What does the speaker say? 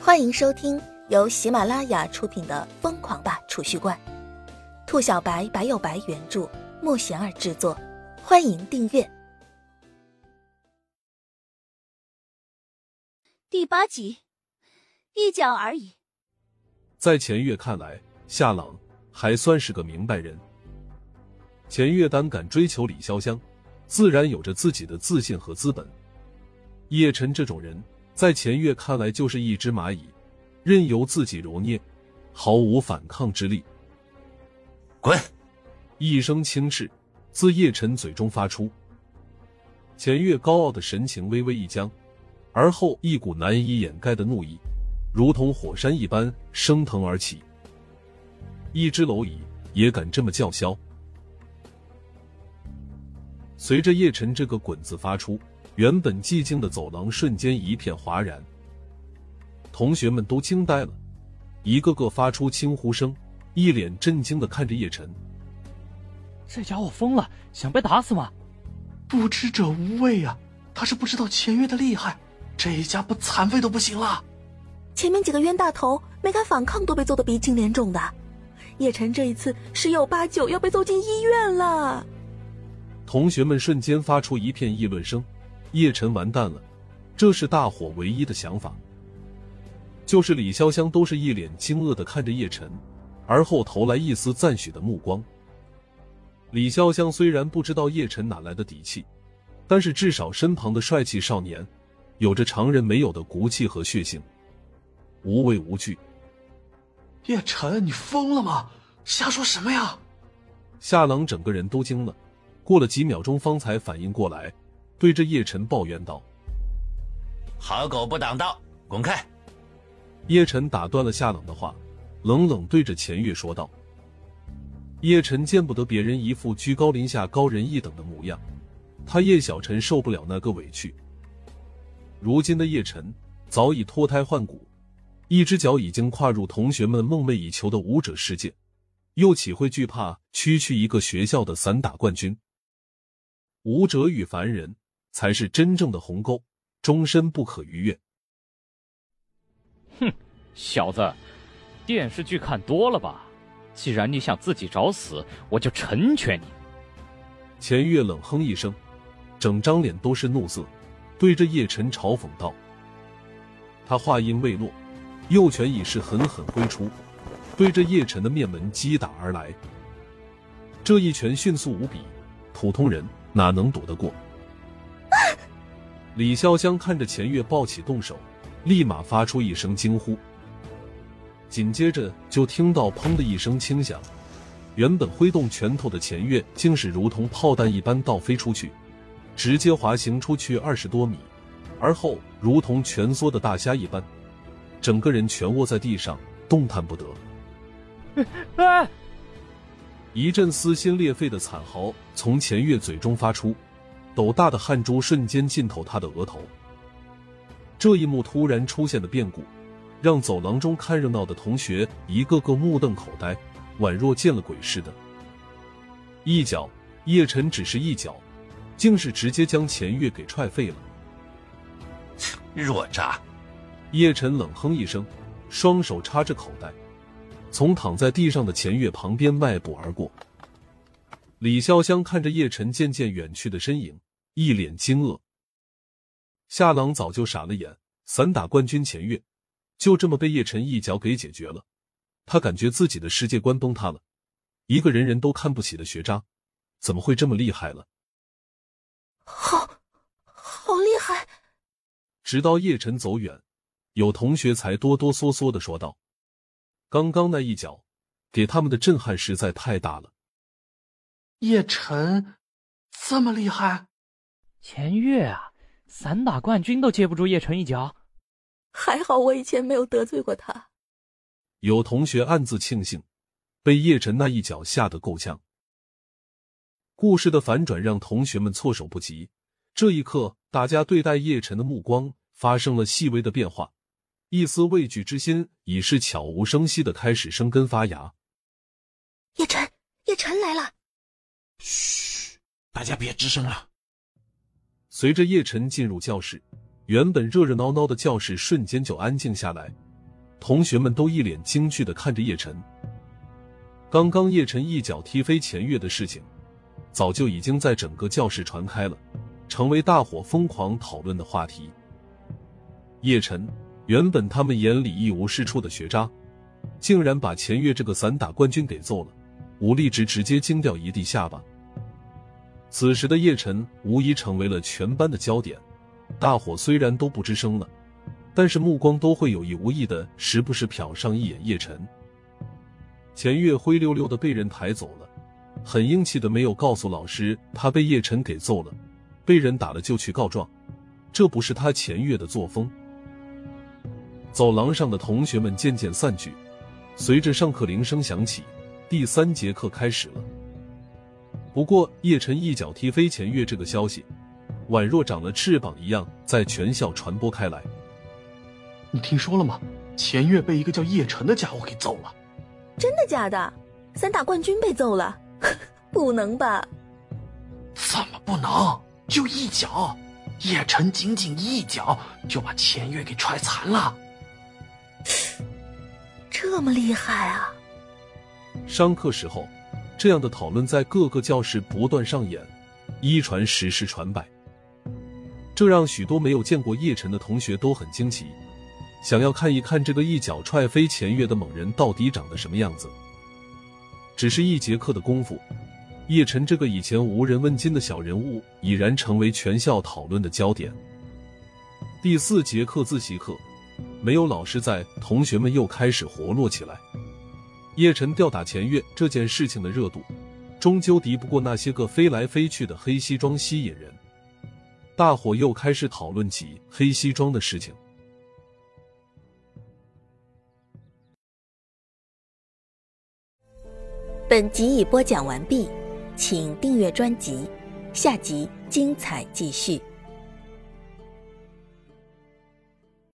欢迎收听由喜马拉雅出品的《疯狂吧储蓄罐》，兔小白白有白原著，莫贤儿制作。欢迎订阅。第八集，一脚而已。在钱月看来，夏朗还算是个明白人。钱月胆敢追求李潇湘，自然有着自己的自信和资本。叶晨这种人。在钱月看来，就是一只蚂蚁，任由自己揉捏，毫无反抗之力。滚！一声轻斥自叶晨嘴中发出，钱月高傲的神情微微一僵，而后一股难以掩盖的怒意，如同火山一般升腾而起。一只蝼蚁也敢这么叫嚣？随着叶晨这个“滚”字发出。原本寂静的走廊瞬间一片哗然，同学们都惊呆了，一个个发出惊呼声，一脸震惊的看着叶晨。这家伙疯了，想被打死吗？不知者无畏啊！他是不知道钱月的厉害，这一家不残废都不行了。前面几个冤大头没敢反抗，都被揍得鼻青脸肿的。叶晨这一次十有八九要被揍进医院了。同学们瞬间发出一片议论声。叶晨完蛋了，这是大伙唯一的想法。就是李潇湘都是一脸惊愕的看着叶晨，而后投来一丝赞许的目光。李潇湘虽然不知道叶晨哪来的底气，但是至少身旁的帅气少年，有着常人没有的骨气和血性，无畏无惧。叶晨，你疯了吗？瞎说什么呀？夏朗整个人都惊了，过了几秒钟方才反应过来。对着叶晨抱怨道：“好狗不挡道，滚开！”叶晨打断了夏冷的话，冷冷对着钱月说道：“叶晨见不得别人一副居高临下、高人一等的模样，他叶小晨受不了那个委屈。如今的叶晨早已脱胎换骨，一只脚已经跨入同学们梦寐以求的舞者世界，又岂会惧怕区区一个学校的散打冠军？舞者与凡人。”才是真正的鸿沟，终身不可逾越。哼，小子，电视剧看多了吧？既然你想自己找死，我就成全你。钱月冷哼一声，整张脸都是怒色，对着叶晨嘲讽道：“他话音未落，右拳已是狠狠挥出，对着叶晨的面门击打而来。这一拳迅速无比，普通人哪能躲得过？”李潇湘看着钱月抱起动手，立马发出一声惊呼，紧接着就听到砰的一声轻响，原本挥动拳头的钱月竟是如同炮弹一般倒飞出去，直接滑行出去二十多米，而后如同蜷缩的大虾一般，整个人蜷卧在地上，动弹不得。一阵撕心裂肺的惨嚎从钱月嘴中发出。斗大的汗珠瞬间浸透他的额头。这一幕突然出现的变故，让走廊中看热闹的同学一个个目瞪口呆，宛若见了鬼似的。一脚，叶晨只是一脚，竟是直接将钱月给踹废了。弱渣！叶晨冷哼一声，双手插着口袋，从躺在地上的钱月旁边迈步而过。李潇湘看着叶晨渐渐远去的身影。一脸惊愕，夏朗早就傻了眼。散打冠军钱月就这么被叶晨一脚给解决了，他感觉自己的世界观崩塌了。一个人人都看不起的学渣，怎么会这么厉害了？好，好厉害！直到叶晨走远，有同学才哆哆嗦嗦的说道：“刚刚那一脚，给他们的震撼实在太大了。”叶晨这么厉害？钱月啊，散打冠军都接不住叶晨一脚，还好我以前没有得罪过他。有同学暗自庆幸，被叶晨那一脚吓得够呛。故事的反转让同学们措手不及。这一刻，大家对待叶晨的目光发生了细微的变化，一丝畏惧之心已是悄无声息的开始生根发芽。叶晨，叶晨来了！嘘，大家别吱声了。随着叶晨进入教室，原本热热闹闹的教室瞬间就安静下来，同学们都一脸惊惧的看着叶晨。刚刚叶晨一脚踢飞钱月的事情，早就已经在整个教室传开了，成为大伙疯狂讨论的话题。叶晨原本他们眼里一无是处的学渣，竟然把钱月这个散打冠军给揍了，武力值直接惊掉一地下巴。此时的叶晨无疑成为了全班的焦点，大伙虽然都不吱声了，但是目光都会有意无意的时不时瞟上一眼叶晨。钱月灰溜溜的被人抬走了，很硬气的没有告诉老师他被叶晨给揍了，被人打了就去告状，这不是他钱月的作风。走廊上的同学们渐渐散去，随着上课铃声响起，第三节课开始了。不过叶晨一脚踢飞钱月这个消息，宛若长了翅膀一样，在全校传播开来。你听说了吗？钱月被一个叫叶晨的家伙给揍了。真的假的？散打冠军被揍了？不能吧？怎么不能？就一脚，叶晨仅仅一脚就把钱月给踹残了。这么厉害啊！上课时候，这样的讨论在各个教室不断上演，一传十，十传百，这让许多没有见过叶晨的同学都很惊奇。想要看一看这个一脚踹飞钱月的猛人到底长得什么样子。只是一节课的功夫，叶晨这个以前无人问津的小人物已然成为全校讨论的焦点。第四节课自习课，没有老师在，同学们又开始活络起来。叶晨吊打钱月这件事情的热度，终究敌不过那些个飞来飞去的黑西装吸引人。大伙又开始讨论起黑西装的事情。本集已播讲完毕，请订阅专辑，下集精彩继续。